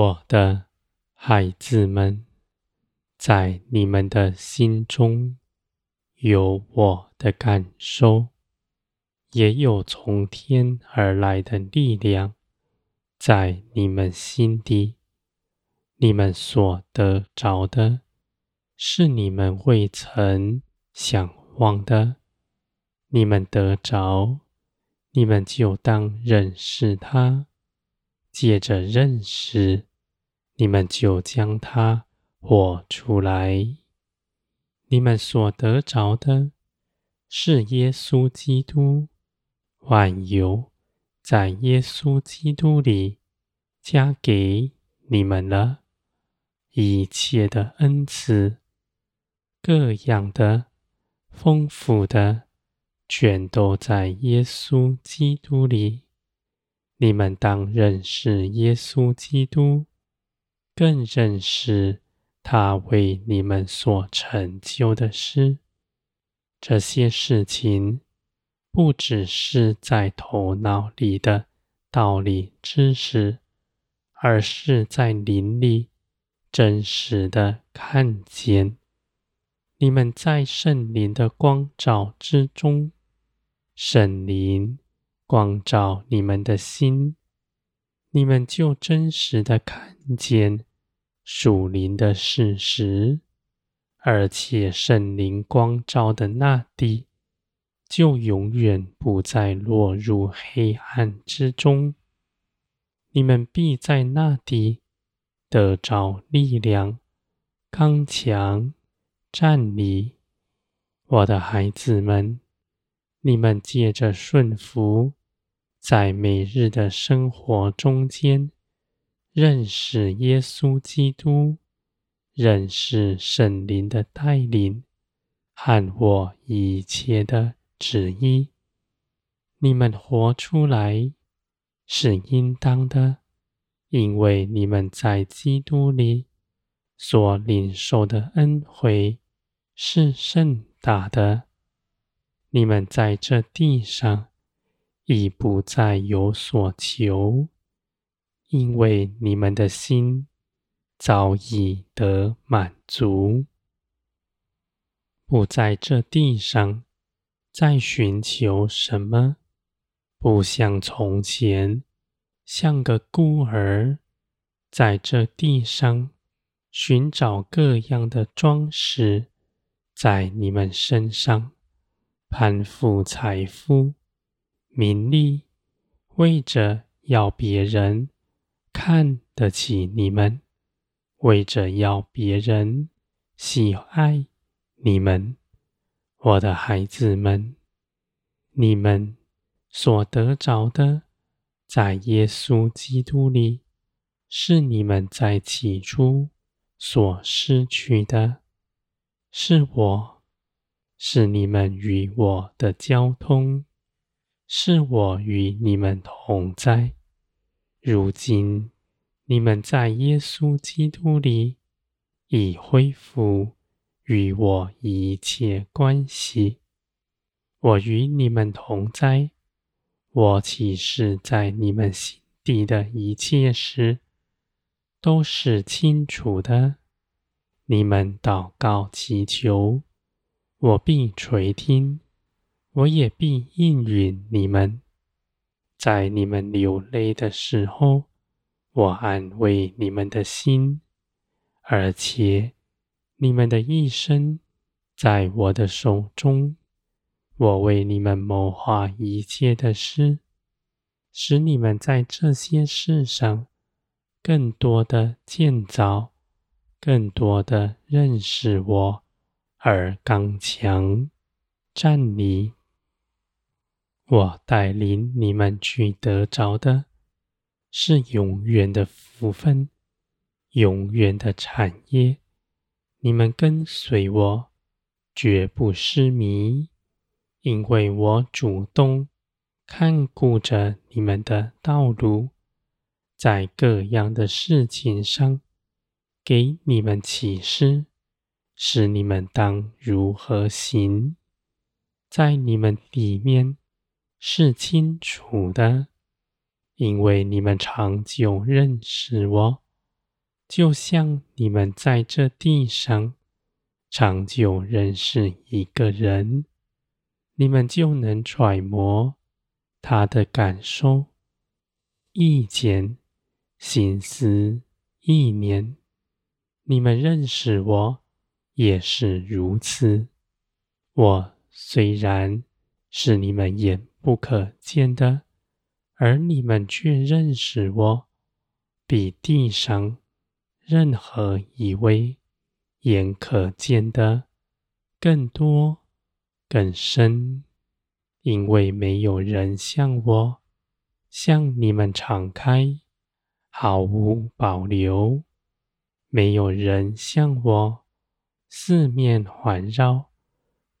我的孩子们，在你们的心中有我的感受，也有从天而来的力量在你们心底。你们所得着的，是你们未曾想望的。你们得着，你们就当认识他。借着认识，你们就将它活出来。你们所得着的，是耶稣基督，万有在耶稣基督里加给你们了，一切的恩赐，各样的丰富的，全都在耶稣基督里。你们当认识耶稣基督，更认识他为你们所成就的事。这些事情不只是在头脑里的道理知识，而是在灵里真实的看见。你们在圣灵的光照之中，圣灵。光照你们的心，你们就真实的看见属灵的事实，而且圣灵光照的那地，就永远不再落入黑暗之中。你们必在那地得着力量，刚强站立。我的孩子们，你们借着顺服。在每日的生活中间，认识耶稣基督，认识圣灵的带领和我一切的旨意。你们活出来是应当的，因为你们在基督里所领受的恩惠是甚大的。你们在这地上。已不再有所求，因为你们的心早已得满足，不在这地上再寻求什么，不像从前，像个孤儿，在这地上寻找各样的装饰，在你们身上攀附财富。名利，为着要别人看得起你们，为着要别人喜爱你们，我的孩子们，你们所得着的，在耶稣基督里，是你们在起初所失去的，是我，是你们与我的交通。是我与你们同在。如今你们在耶稣基督里已恢复与我一切关系。我与你们同在，我启示在你们心底的一切事都是清楚的。你们祷告祈求，我必垂听。我也必应允你们，在你们流泪的时候，我安慰你们的心，而且你们的一生在我的手中。我为你们谋划一切的事，使你们在这些事上更多的建造，更多的认识我，而刚强站立。我带领你们去得着的，是永远的福分，永远的产业。你们跟随我，绝不失迷，因为我主动看顾着你们的道路，在各样的事情上给你们启示，使你们当如何行，在你们里面。是清楚的，因为你们长久认识我，就像你们在这地上长久认识一个人，你们就能揣摩他的感受、意见、心思、意念。你们认识我也是如此。我虽然是你们眼不可见的，而你们却认识我，比地上。任何一位眼可见的更多、更深，因为没有人像我向你们敞开，毫无保留；没有人像我四面环绕，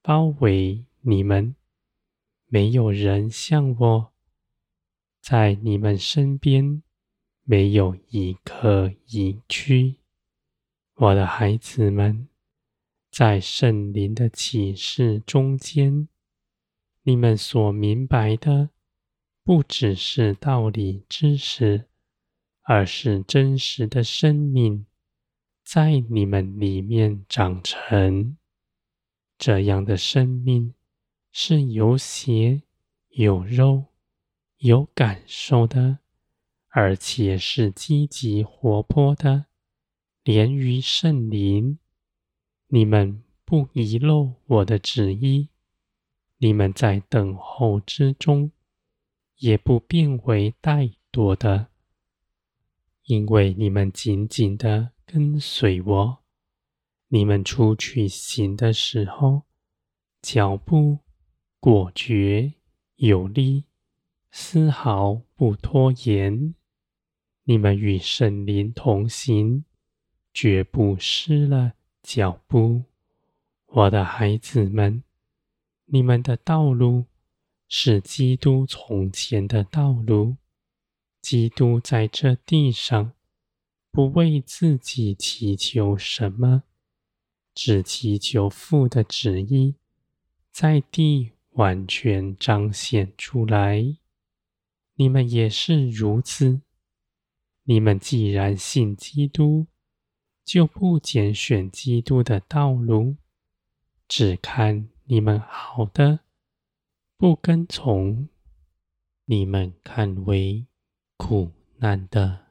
包围你们；没有人像我在你们身边。没有一刻隐居，我的孩子们，在圣灵的启示中间，你们所明白的不只是道理知识，而是真实的生命在你们里面长成。这样的生命是有血有肉有感受的。而且是积极活泼的，连于圣灵。你们不遗漏我的旨意，你们在等候之中，也不变为怠惰的，因为你们紧紧的跟随我。你们出去行的时候，脚步果决有力，丝毫不拖延。你们与圣灵同行，绝不失了脚步。我的孩子们，你们的道路是基督从前的道路。基督在这地上不为自己祈求什么，只祈求父的旨意在地完全彰显出来。你们也是如此。你们既然信基督，就不拣选基督的道路，只看你们好的，不跟从，你们看为苦难的。